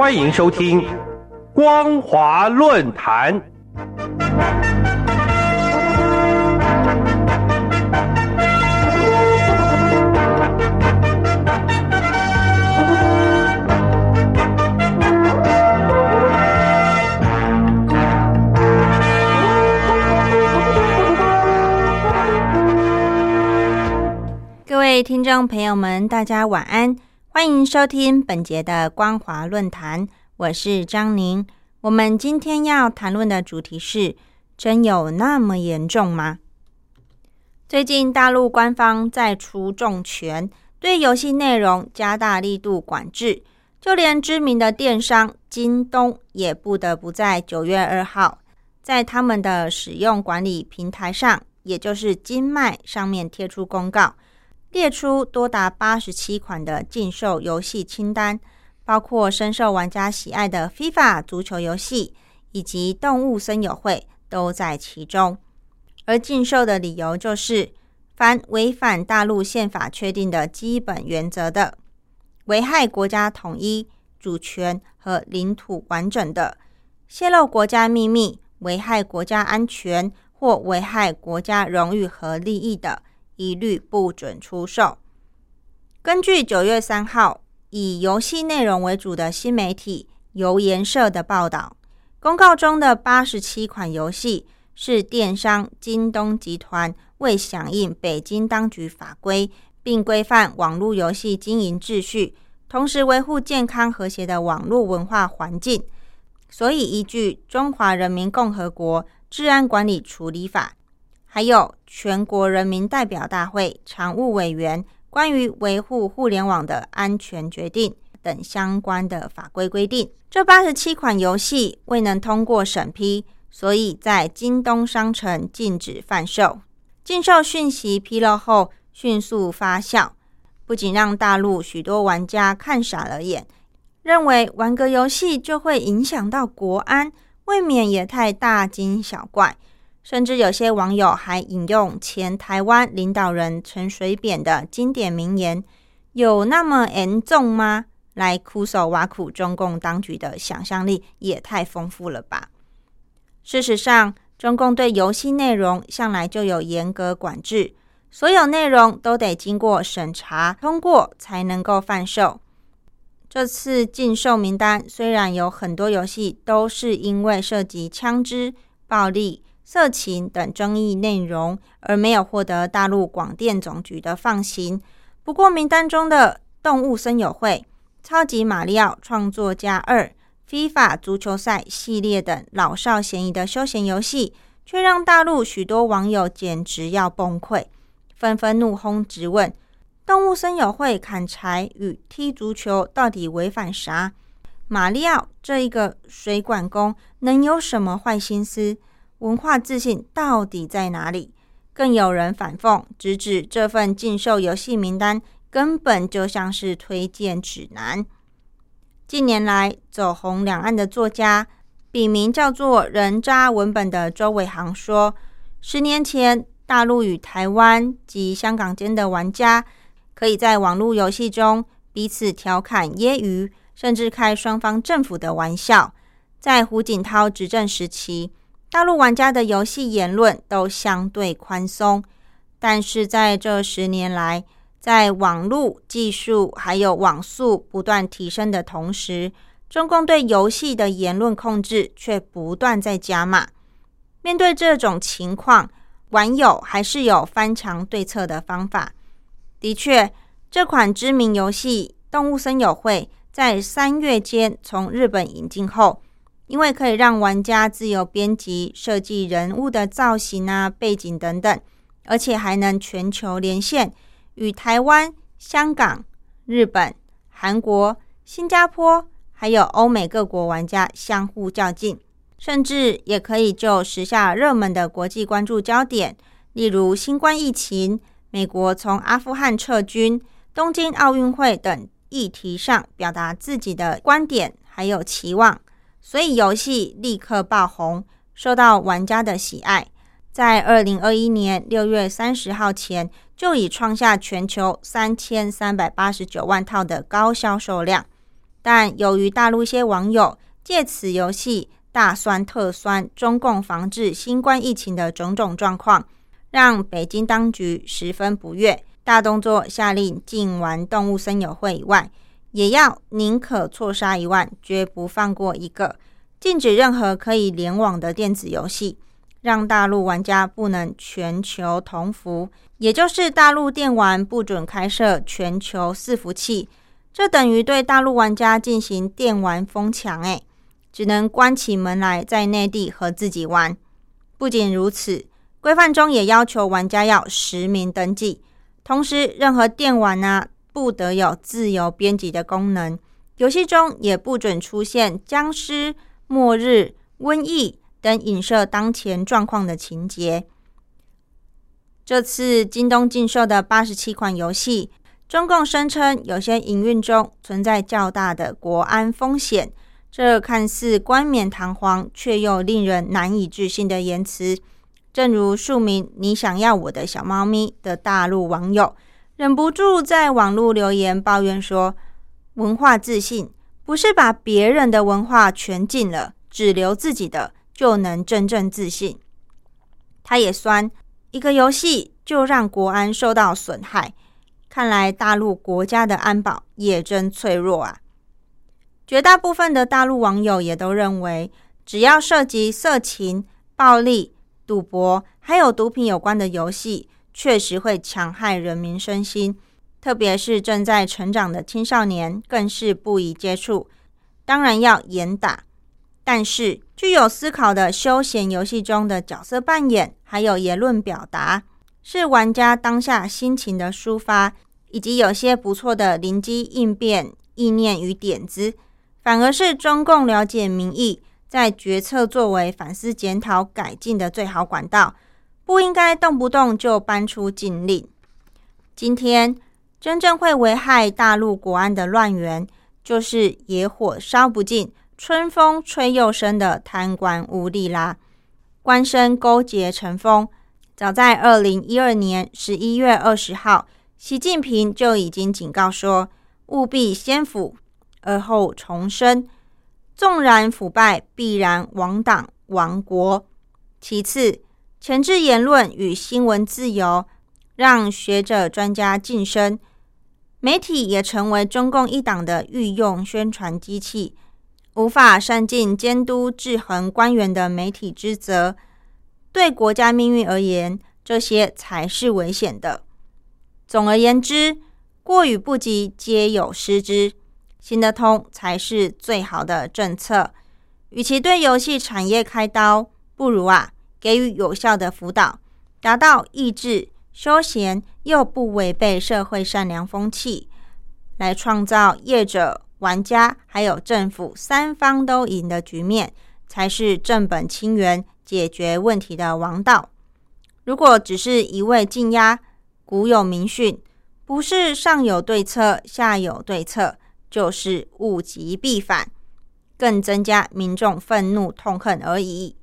欢迎收听《光华论坛》。各位听众朋友们，大家晚安，欢迎收听本节的光华论坛，我是张宁。我们今天要谈论的主题是：真有那么严重吗？最近大陆官方再出重拳，对游戏内容加大力度管制，就连知名的电商京东也不得不在九月二号，在他们的使用管理平台上，也就是金麦上面贴出公告。列出多达八十七款的禁售游戏清单，包括深受玩家喜爱的 FIFA 足球游戏以及动物森友会都在其中。而禁售的理由就是，凡违反大陆宪法确定的基本原则的，危害国家统一、主权和领土完整的，泄露国家秘密、危害国家安全或危害国家荣誉和利益的。一律不准出售。根据九月三号以游戏内容为主的新媒体游研社的报道，公告中的八十七款游戏是电商京东集团为响应北京当局法规，并规范网络游戏经营秩序，同时维护健康和谐的网络文化环境，所以依据《中华人民共和国治安管理处理法》。还有全国人民代表大会常务委员关于维护互联网的安全决定等相关的法规规定，这八十七款游戏未能通过审批，所以在京东商城禁止贩售。禁售讯息披露后，迅速发酵，不仅让大陆许多玩家看傻了眼，认为玩个游戏就会影响到国安，未免也太大惊小怪。甚至有些网友还引用前台湾领导人陈水扁的经典名言：“有那么严重吗？”来苦手挖苦中共当局的想象力也太丰富了吧！事实上，中共对游戏内容向来就有严格管制，所有内容都得经过审查通过才能够贩售。这次禁售名单虽然有很多游戏都是因为涉及枪支、暴力。色情等争议内容，而没有获得大陆广电总局的放行。不过，名单中的《动物森友会》《超级马里奥创作家二》《FIFA 足球赛》系列等老少咸宜的休闲游戏，却让大陆许多网友简直要崩溃，纷纷怒轰质问：《动物森友会》砍柴与踢足球到底违反啥？马里奥这一个水管工能有什么坏心思？文化自信到底在哪里？更有人反讽，直指这份禁售游戏名单根本就像是推荐指南。近年来走红两岸的作家，笔名叫做“人渣文本”的周伟航说：“十年前，大陆与台湾及香港间的玩家，可以在网络游戏中彼此调侃、揶揄，甚至开双方政府的玩笑。在胡锦涛执政时期。”大陆玩家的游戏言论都相对宽松，但是在这十年来，在网络技术还有网速不断提升的同时，中共对游戏的言论控制却不断在加码。面对这种情况，网友还是有翻墙对策的方法。的确，这款知名游戏《动物森友会》在三月间从日本引进后。因为可以让玩家自由编辑、设计人物的造型啊、背景等等，而且还能全球连线，与台湾、香港、日本、韩国、新加坡还有欧美各国玩家相互较劲，甚至也可以就时下热门的国际关注焦点，例如新冠疫情、美国从阿富汗撤军、东京奥运会等议题上表达自己的观点还有期望。所以游戏立刻爆红，受到玩家的喜爱。在二零二一年六月三十号前，就已创下全球三千三百八十九万套的高销售量。但由于大陆一些网友借此游戏大酸特酸中共防治新冠疫情的种种状况，让北京当局十分不悦，大动作下令禁玩动物森友会以外，也要宁可错杀一万，绝不放过一个，禁止任何可以联网的电子游戏。让大陆玩家不能全球同服，也就是大陆电玩不准开设全球伺服器，这等于对大陆玩家进行电玩封墙，诶，只能关起门来在内地和自己玩。不仅如此，规范中也要求玩家要实名登记，同时任何电玩呢不得有自由编辑的功能，游戏中也不准出现僵尸、末日、瘟疫。等影射当前状况的情节。这次京东禁售的八十七款游戏，中共声称有些营运中存在较大的国安风险。这看似冠冕堂皇，却又令人难以置信的言辞，正如数名“你想要我的小猫咪”的大陆网友忍不住在网络留言抱怨说：“文化自信不是把别人的文化全禁了，只留自己的。”就能真正自信。他也酸一个游戏就让国安受到损害，看来大陆国家的安保也真脆弱啊！绝大部分的大陆网友也都认为，只要涉及色情、暴力、赌博还有毒品有关的游戏，确实会强害人民身心，特别是正在成长的青少年，更是不宜接触。当然要严打。但是，具有思考的休闲游戏中的角色扮演，还有言论表达，是玩家当下心情的抒发，以及有些不错的灵机应变意念与点子，反而是中共了解民意，在决策作为反思检讨改进的最好管道。不应该动不动就搬出禁令。今天真正会危害大陆国安的乱源，就是野火烧不尽。春风吹又生的贪官污吏啦，官绅勾结成风。早在二零一二年十一月二十号，习近平就已经警告说，务必先腐而后重生，纵然腐败，必然亡党亡国。其次，前置言论与新闻自由，让学者专家晋升，媒体也成为中共一党的御用宣传机器。无法善尽监督制衡官员的媒体之责，对国家命运而言，这些才是危险的。总而言之，过与不及皆有失之，行得通才是最好的政策。与其对游戏产业开刀，不如啊给予有效的辅导，达到益智、休闲又不违背社会善良风气，来创造业者。玩家还有政府三方都赢的局面，才是正本清源解决问题的王道。如果只是一味禁压，古有明训，不是上有对策下有对策，就是物极必反，更增加民众愤怒痛恨而已。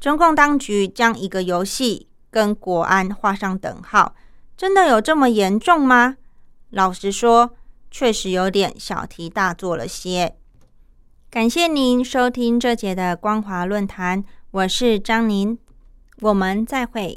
中共当局将一个游戏跟国安画上等号，真的有这么严重吗？老实说。确实有点小题大做了些。感谢您收听这节的光华论坛，我是张宁，我们再会。